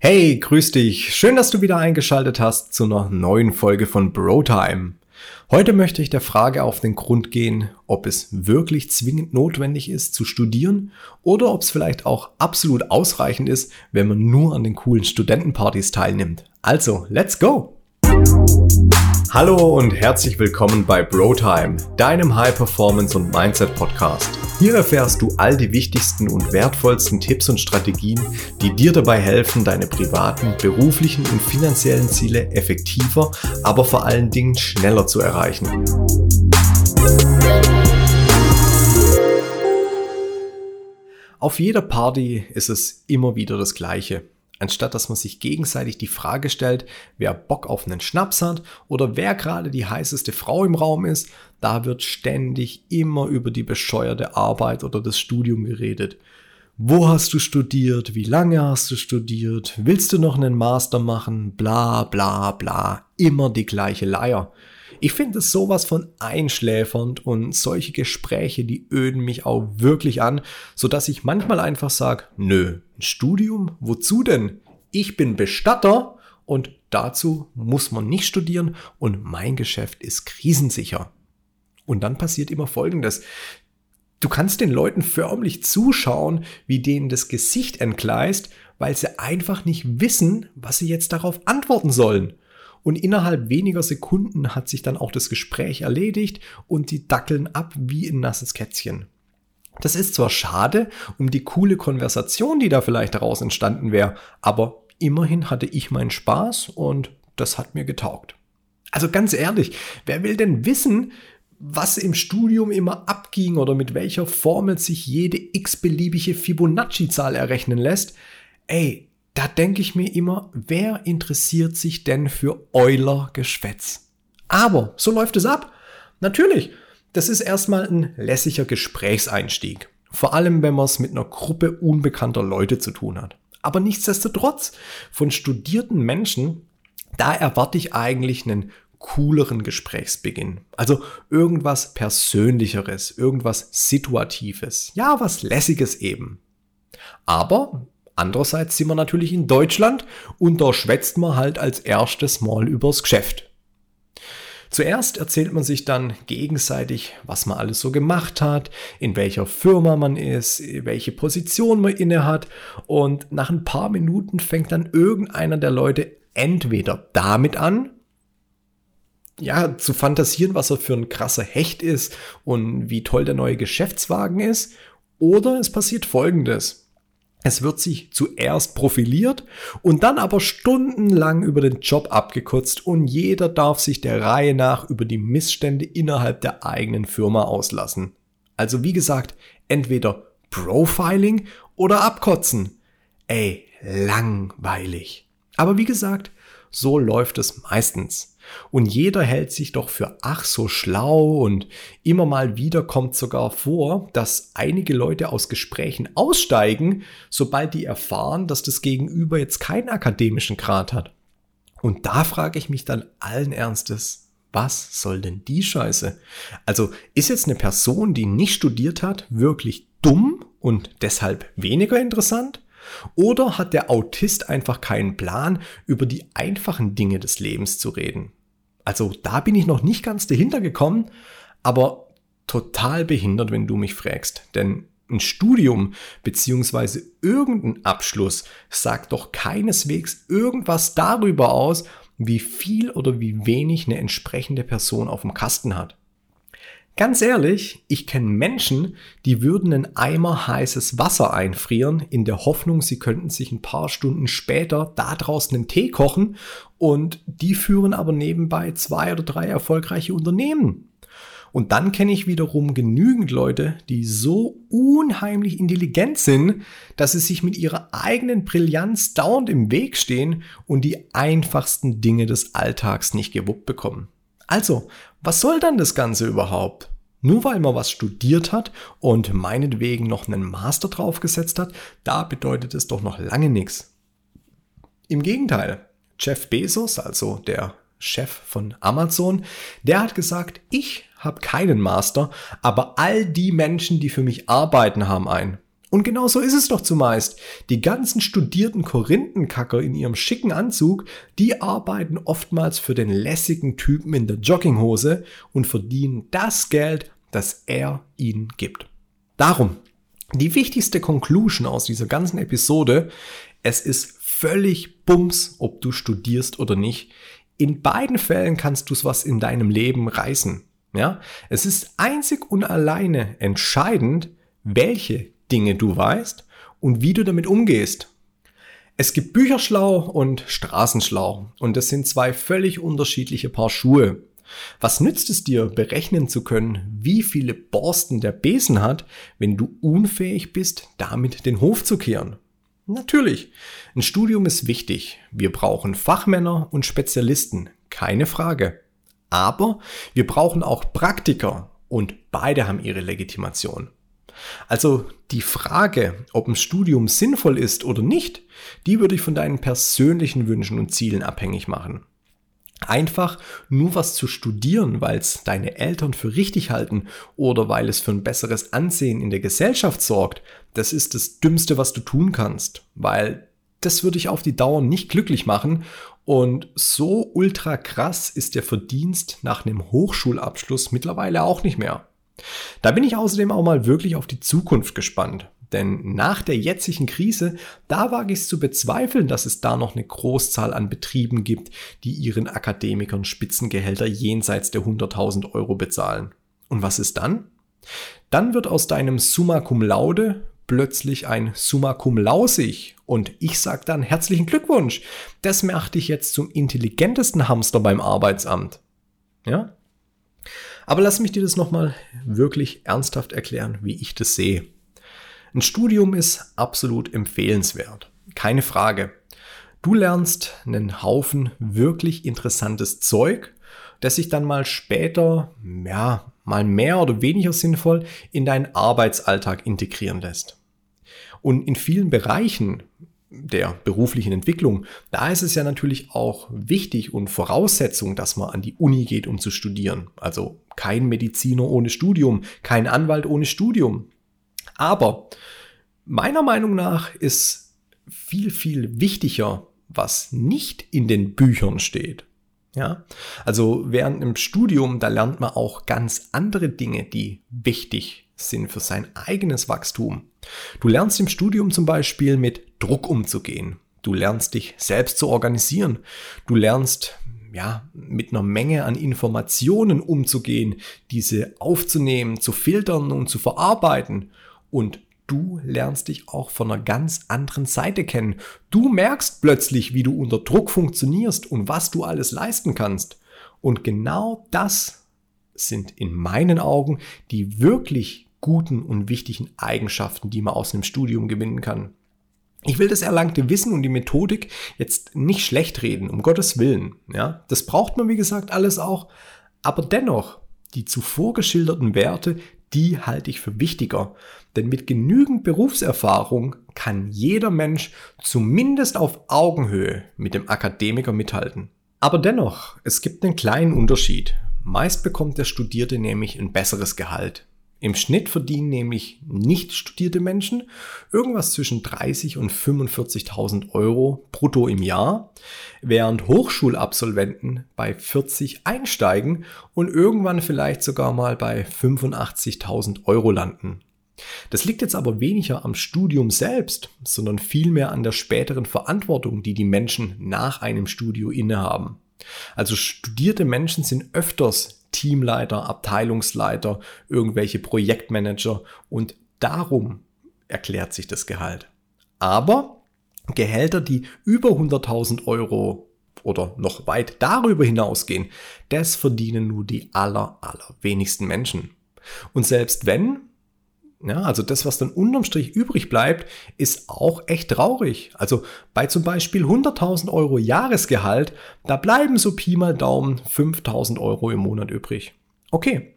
Hey, grüß dich. Schön, dass du wieder eingeschaltet hast zu einer neuen Folge von Brotime. Heute möchte ich der Frage auf den Grund gehen, ob es wirklich zwingend notwendig ist zu studieren oder ob es vielleicht auch absolut ausreichend ist, wenn man nur an den coolen Studentenpartys teilnimmt. Also, let's go! Hallo und herzlich willkommen bei BroTime, deinem High Performance und Mindset Podcast. Hier erfährst du all die wichtigsten und wertvollsten Tipps und Strategien, die dir dabei helfen, deine privaten, beruflichen und finanziellen Ziele effektiver, aber vor allen Dingen schneller zu erreichen. Auf jeder Party ist es immer wieder das Gleiche anstatt dass man sich gegenseitig die Frage stellt, wer Bock auf einen Schnaps hat oder wer gerade die heißeste Frau im Raum ist, da wird ständig immer über die bescheuerte Arbeit oder das Studium geredet. Wo hast du studiert? Wie lange hast du studiert? Willst du noch einen Master machen? Bla bla bla. Immer die gleiche Leier. Ich finde es sowas von einschläfernd und solche Gespräche, die öden mich auch wirklich an, so dass ich manchmal einfach sage, nö, ein Studium? Wozu denn? Ich bin Bestatter und dazu muss man nicht studieren und mein Geschäft ist krisensicher. Und dann passiert immer Folgendes. Du kannst den Leuten förmlich zuschauen, wie denen das Gesicht entgleist, weil sie einfach nicht wissen, was sie jetzt darauf antworten sollen. Und innerhalb weniger Sekunden hat sich dann auch das Gespräch erledigt und die dackeln ab wie ein nasses Kätzchen. Das ist zwar schade um die coole Konversation, die da vielleicht daraus entstanden wäre, aber immerhin hatte ich meinen Spaß und das hat mir getaugt. Also ganz ehrlich, wer will denn wissen, was im Studium immer abging oder mit welcher Formel sich jede x-beliebige Fibonacci-Zahl errechnen lässt? Ey, da denke ich mir immer, wer interessiert sich denn für Euler-Geschwätz? Aber so läuft es ab. Natürlich, das ist erstmal ein lässiger Gesprächseinstieg. Vor allem, wenn man es mit einer Gruppe unbekannter Leute zu tun hat. Aber nichtsdestotrotz, von studierten Menschen, da erwarte ich eigentlich einen cooleren Gesprächsbeginn. Also irgendwas Persönlicheres, irgendwas Situatives. Ja, was Lässiges eben. Aber andererseits sind wir natürlich in Deutschland und da schwätzt man halt als erstes Mal übers Geschäft. Zuerst erzählt man sich dann gegenseitig, was man alles so gemacht hat, in welcher Firma man ist, welche Position man inne hat und nach ein paar Minuten fängt dann irgendeiner der Leute entweder damit an, ja, zu fantasieren, was er für ein krasser Hecht ist und wie toll der neue Geschäftswagen ist, oder es passiert folgendes. Es wird sich zuerst profiliert und dann aber stundenlang über den Job abgekürzt und jeder darf sich der Reihe nach über die Missstände innerhalb der eigenen Firma auslassen. Also wie gesagt, entweder Profiling oder abkotzen. Ey, langweilig. Aber wie gesagt, so läuft es meistens. Und jeder hält sich doch für ach so schlau und immer mal wieder kommt sogar vor, dass einige Leute aus Gesprächen aussteigen, sobald die erfahren, dass das Gegenüber jetzt keinen akademischen Grad hat. Und da frage ich mich dann allen Ernstes, was soll denn die Scheiße? Also ist jetzt eine Person, die nicht studiert hat, wirklich dumm und deshalb weniger interessant? Oder hat der Autist einfach keinen Plan, über die einfachen Dinge des Lebens zu reden? Also da bin ich noch nicht ganz dahinter gekommen, aber total behindert, wenn du mich fragst. Denn ein Studium beziehungsweise irgendein Abschluss sagt doch keineswegs irgendwas darüber aus, wie viel oder wie wenig eine entsprechende Person auf dem Kasten hat. Ganz ehrlich, ich kenne Menschen, die würden einen Eimer heißes Wasser einfrieren, in der Hoffnung, sie könnten sich ein paar Stunden später da draußen einen Tee kochen und die führen aber nebenbei zwei oder drei erfolgreiche Unternehmen. Und dann kenne ich wiederum genügend Leute, die so unheimlich intelligent sind, dass sie sich mit ihrer eigenen Brillanz dauernd im Weg stehen und die einfachsten Dinge des Alltags nicht gewuppt bekommen. Also, was soll dann das Ganze überhaupt? Nur weil man was studiert hat und meinetwegen noch einen Master draufgesetzt hat, da bedeutet es doch noch lange nichts. Im Gegenteil, Jeff Bezos, also der Chef von Amazon, der hat gesagt, ich habe keinen Master, aber all die Menschen, die für mich arbeiten, haben einen. Und genau so ist es doch zumeist. Die ganzen studierten Korinthenkacker in ihrem schicken Anzug, die arbeiten oftmals für den lässigen Typen in der Jogginghose und verdienen das Geld, das er ihnen gibt. Darum, die wichtigste Conclusion aus dieser ganzen Episode, es ist völlig bums, ob du studierst oder nicht. In beiden Fällen kannst du es was in deinem Leben reißen. Ja, es ist einzig und alleine entscheidend, welche Dinge du weißt und wie du damit umgehst. Es gibt Bücherschlau und Straßenschlau und das sind zwei völlig unterschiedliche Paar Schuhe. Was nützt es dir, berechnen zu können, wie viele Borsten der Besen hat, wenn du unfähig bist, damit den Hof zu kehren? Natürlich, ein Studium ist wichtig. Wir brauchen Fachmänner und Spezialisten, keine Frage. Aber wir brauchen auch Praktiker und beide haben ihre Legitimation. Also die Frage, ob ein Studium sinnvoll ist oder nicht, die würde ich von deinen persönlichen Wünschen und Zielen abhängig machen. Einfach nur was zu studieren, weil es deine Eltern für richtig halten oder weil es für ein besseres Ansehen in der Gesellschaft sorgt, das ist das Dümmste, was du tun kannst, weil das würde ich auf die Dauer nicht glücklich machen und so ultra krass ist der Verdienst nach einem Hochschulabschluss mittlerweile auch nicht mehr. Da bin ich außerdem auch mal wirklich auf die Zukunft gespannt. Denn nach der jetzigen Krise, da wage ich es zu bezweifeln, dass es da noch eine Großzahl an Betrieben gibt, die ihren Akademikern Spitzengehälter jenseits der 100.000 Euro bezahlen. Und was ist dann? Dann wird aus deinem Summa Cum Laude plötzlich ein Summa Cum Lausig und ich sag dann herzlichen Glückwunsch. Das macht dich jetzt zum intelligentesten Hamster beim Arbeitsamt. Ja? Aber lass mich dir das nochmal wirklich ernsthaft erklären, wie ich das sehe. Ein Studium ist absolut empfehlenswert. Keine Frage. Du lernst einen Haufen wirklich interessantes Zeug, das sich dann mal später, ja, mal mehr oder weniger sinnvoll in deinen Arbeitsalltag integrieren lässt. Und in vielen Bereichen der beruflichen Entwicklung, da ist es ja natürlich auch wichtig und Voraussetzung, dass man an die Uni geht, um zu studieren. Also kein Mediziner ohne Studium, kein Anwalt ohne Studium. Aber meiner Meinung nach ist viel, viel wichtiger, was nicht in den Büchern steht. Ja, also während im Studium, da lernt man auch ganz andere Dinge, die wichtig sind für sein eigenes Wachstum. Du lernst im Studium zum Beispiel mit Druck umzugehen. Du lernst dich selbst zu organisieren. Du lernst ja, mit einer Menge an Informationen umzugehen, diese aufzunehmen, zu filtern und zu verarbeiten. Und du lernst dich auch von einer ganz anderen Seite kennen. Du merkst plötzlich, wie du unter Druck funktionierst und was du alles leisten kannst. Und genau das sind in meinen Augen die wirklich guten und wichtigen Eigenschaften, die man aus einem Studium gewinnen kann. Ich will das erlangte Wissen und die Methodik jetzt nicht schlecht reden, um Gottes Willen. Ja, das braucht man, wie gesagt, alles auch. Aber dennoch, die zuvor geschilderten Werte, die halte ich für wichtiger. Denn mit genügend Berufserfahrung kann jeder Mensch zumindest auf Augenhöhe mit dem Akademiker mithalten. Aber dennoch, es gibt einen kleinen Unterschied. Meist bekommt der Studierte nämlich ein besseres Gehalt. Im Schnitt verdienen nämlich nicht studierte Menschen irgendwas zwischen 30 und 45.000 Euro brutto im Jahr, während Hochschulabsolventen bei 40 einsteigen und irgendwann vielleicht sogar mal bei 85.000 Euro landen. Das liegt jetzt aber weniger am Studium selbst, sondern vielmehr an der späteren Verantwortung, die die Menschen nach einem Studio innehaben. Also studierte Menschen sind öfters Teamleiter, Abteilungsleiter, irgendwelche Projektmanager und darum erklärt sich das Gehalt. Aber Gehälter, die über 100.000 Euro oder noch weit darüber hinausgehen, das verdienen nur die aller, aller wenigsten Menschen. Und selbst wenn, ja, also das, was dann unterm Strich übrig bleibt, ist auch echt traurig. Also bei zum Beispiel 100.000 Euro Jahresgehalt, da bleiben so Pi mal Daumen 5.000 Euro im Monat übrig. Okay,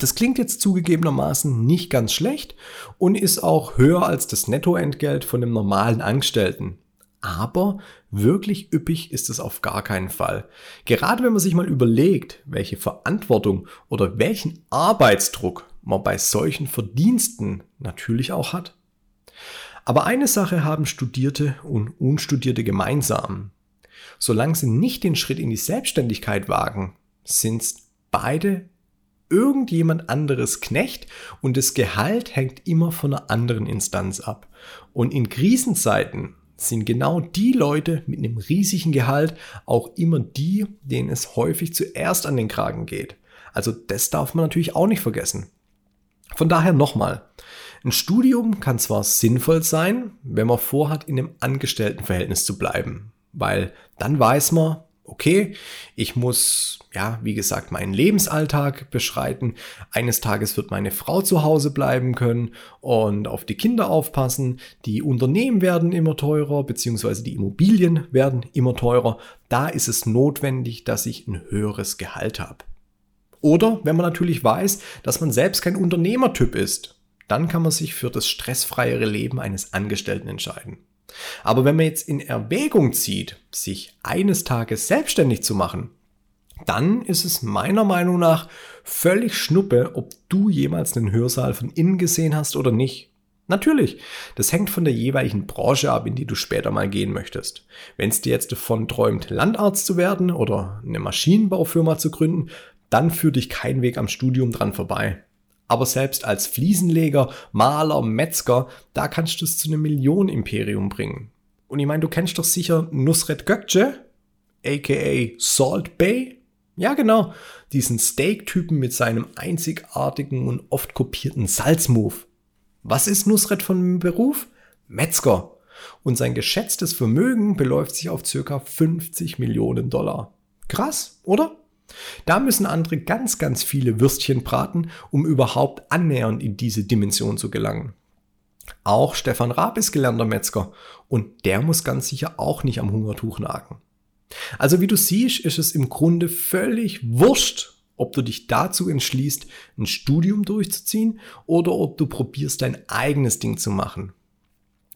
das klingt jetzt zugegebenermaßen nicht ganz schlecht und ist auch höher als das Nettoentgelt von einem normalen Angestellten. Aber wirklich üppig ist es auf gar keinen Fall. Gerade wenn man sich mal überlegt, welche Verantwortung oder welchen Arbeitsdruck man bei solchen Verdiensten natürlich auch hat. Aber eine Sache haben Studierte und Unstudierte gemeinsam. Solange sie nicht den Schritt in die Selbstständigkeit wagen, sind beide irgendjemand anderes Knecht und das Gehalt hängt immer von einer anderen Instanz ab. Und in Krisenzeiten sind genau die Leute mit einem riesigen Gehalt auch immer die, denen es häufig zuerst an den Kragen geht. Also das darf man natürlich auch nicht vergessen. Von daher nochmal. Ein Studium kann zwar sinnvoll sein, wenn man vorhat, in einem Angestelltenverhältnis zu bleiben, weil dann weiß man, okay, ich muss, ja, wie gesagt, meinen Lebensalltag beschreiten. Eines Tages wird meine Frau zu Hause bleiben können und auf die Kinder aufpassen. Die Unternehmen werden immer teurer, beziehungsweise die Immobilien werden immer teurer. Da ist es notwendig, dass ich ein höheres Gehalt habe. Oder wenn man natürlich weiß, dass man selbst kein Unternehmertyp ist, dann kann man sich für das stressfreiere Leben eines Angestellten entscheiden. Aber wenn man jetzt in Erwägung zieht, sich eines Tages selbstständig zu machen, dann ist es meiner Meinung nach völlig schnuppe, ob du jemals einen Hörsaal von innen gesehen hast oder nicht. Natürlich, das hängt von der jeweiligen Branche ab, in die du später mal gehen möchtest. Wenn es dir jetzt davon träumt, Landarzt zu werden oder eine Maschinenbaufirma zu gründen, dann führt dich kein Weg am Studium dran vorbei. Aber selbst als Fliesenleger, Maler, Metzger, da kannst du es zu einem Millionenimperium bringen. Und ich meine, du kennst doch sicher Nusret Gökce, aka Salt Bay. Ja, genau, diesen Steak-Typen mit seinem einzigartigen und oft kopierten Salzmove. Was ist Nusret von Beruf? Metzger. Und sein geschätztes Vermögen beläuft sich auf circa 50 Millionen Dollar. Krass, oder? Da müssen andere ganz, ganz viele Würstchen braten, um überhaupt annähernd in diese Dimension zu gelangen. Auch Stefan Raab ist gelernter Metzger und der muss ganz sicher auch nicht am Hungertuch nagen. Also wie du siehst, ist es im Grunde völlig wurscht, ob du dich dazu entschließt, ein Studium durchzuziehen oder ob du probierst, dein eigenes Ding zu machen.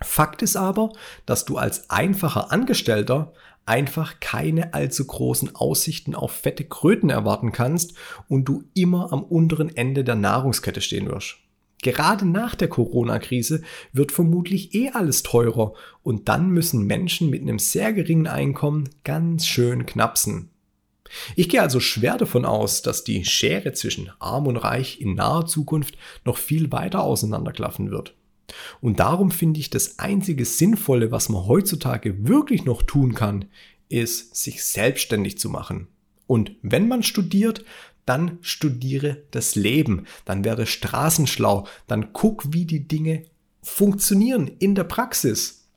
Fakt ist aber, dass du als einfacher Angestellter einfach keine allzu großen Aussichten auf fette Kröten erwarten kannst und du immer am unteren Ende der Nahrungskette stehen wirst. Gerade nach der Corona-Krise wird vermutlich eh alles teurer und dann müssen Menschen mit einem sehr geringen Einkommen ganz schön knapsen. Ich gehe also schwer davon aus, dass die Schere zwischen arm und reich in naher Zukunft noch viel weiter auseinanderklaffen wird. Und darum finde ich, das einzige Sinnvolle, was man heutzutage wirklich noch tun kann, ist, sich selbstständig zu machen. Und wenn man studiert, dann studiere das Leben, dann werde straßenschlau, dann guck, wie die Dinge funktionieren in der Praxis.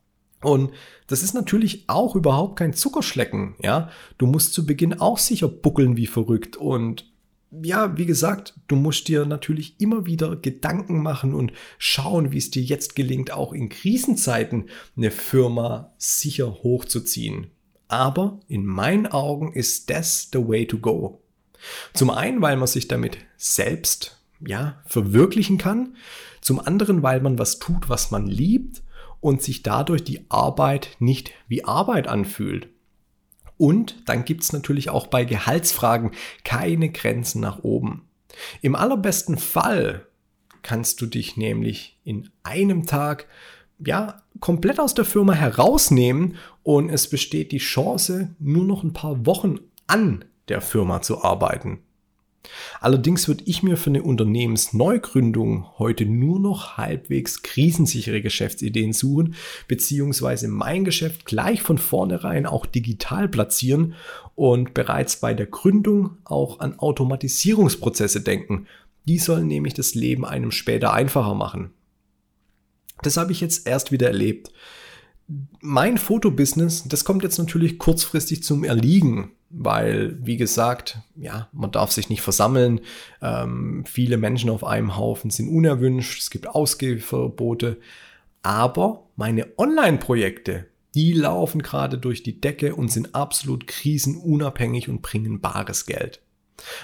Und das ist natürlich auch überhaupt kein Zuckerschlecken, ja. Du musst zu Beginn auch sicher buckeln wie verrückt und ja, wie gesagt, du musst dir natürlich immer wieder Gedanken machen und schauen, wie es dir jetzt gelingt, auch in Krisenzeiten eine Firma sicher hochzuziehen. Aber in meinen Augen ist das the way to go. Zum einen, weil man sich damit selbst, ja, verwirklichen kann. Zum anderen, weil man was tut, was man liebt und sich dadurch die Arbeit nicht wie Arbeit anfühlt. Und dann gibt es natürlich auch bei Gehaltsfragen keine Grenzen nach oben. Im allerbesten Fall kannst du dich nämlich in einem Tag ja komplett aus der Firma herausnehmen und es besteht die Chance, nur noch ein paar Wochen an der Firma zu arbeiten. Allerdings würde ich mir für eine Unternehmensneugründung heute nur noch halbwegs krisensichere Geschäftsideen suchen, beziehungsweise mein Geschäft gleich von vornherein auch digital platzieren und bereits bei der Gründung auch an Automatisierungsprozesse denken. Die sollen nämlich das Leben einem später einfacher machen. Das habe ich jetzt erst wieder erlebt. Mein Fotobusiness, das kommt jetzt natürlich kurzfristig zum Erliegen weil, wie gesagt, ja, man darf sich nicht versammeln. Ähm, viele Menschen auf einem Haufen sind unerwünscht. Es gibt Ausgehverbote. Aber meine Online-Projekte, die laufen gerade durch die Decke und sind absolut krisenunabhängig und bringen bares Geld.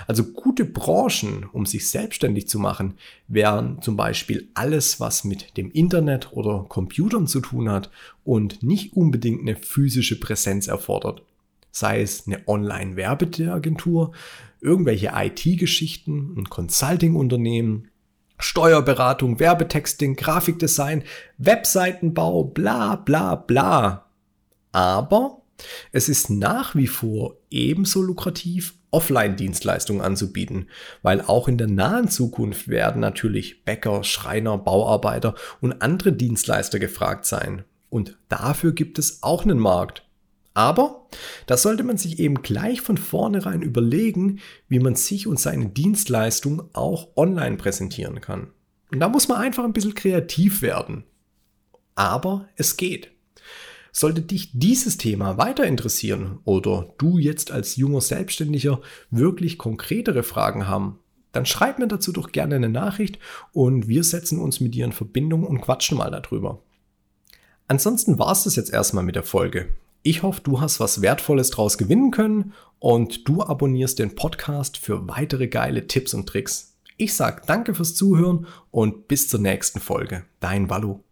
Also gute Branchen, um sich selbstständig zu machen, wären zum Beispiel alles, was mit dem Internet oder Computern zu tun hat und nicht unbedingt eine physische Präsenz erfordert sei es eine Online-Werbeagentur, irgendwelche IT-Geschichten, ein Consulting-Unternehmen Steuerberatung, Werbetexting, Grafikdesign, Webseitenbau, bla bla bla. Aber es ist nach wie vor ebenso lukrativ, Offline-Dienstleistungen anzubieten, weil auch in der nahen Zukunft werden natürlich Bäcker, Schreiner, Bauarbeiter und andere Dienstleister gefragt sein. Und dafür gibt es auch einen Markt. Aber da sollte man sich eben gleich von vornherein überlegen, wie man sich und seine Dienstleistung auch online präsentieren kann. Und da muss man einfach ein bisschen kreativ werden. Aber es geht. Sollte dich dieses Thema weiter interessieren oder du jetzt als junger Selbstständiger wirklich konkretere Fragen haben, dann schreib mir dazu doch gerne eine Nachricht und wir setzen uns mit dir in Verbindung und quatschen mal darüber. Ansonsten war es das jetzt erstmal mit der Folge. Ich hoffe, du hast was Wertvolles draus gewinnen können und du abonnierst den Podcast für weitere geile Tipps und Tricks. Ich sage danke fürs Zuhören und bis zur nächsten Folge. Dein Wallo.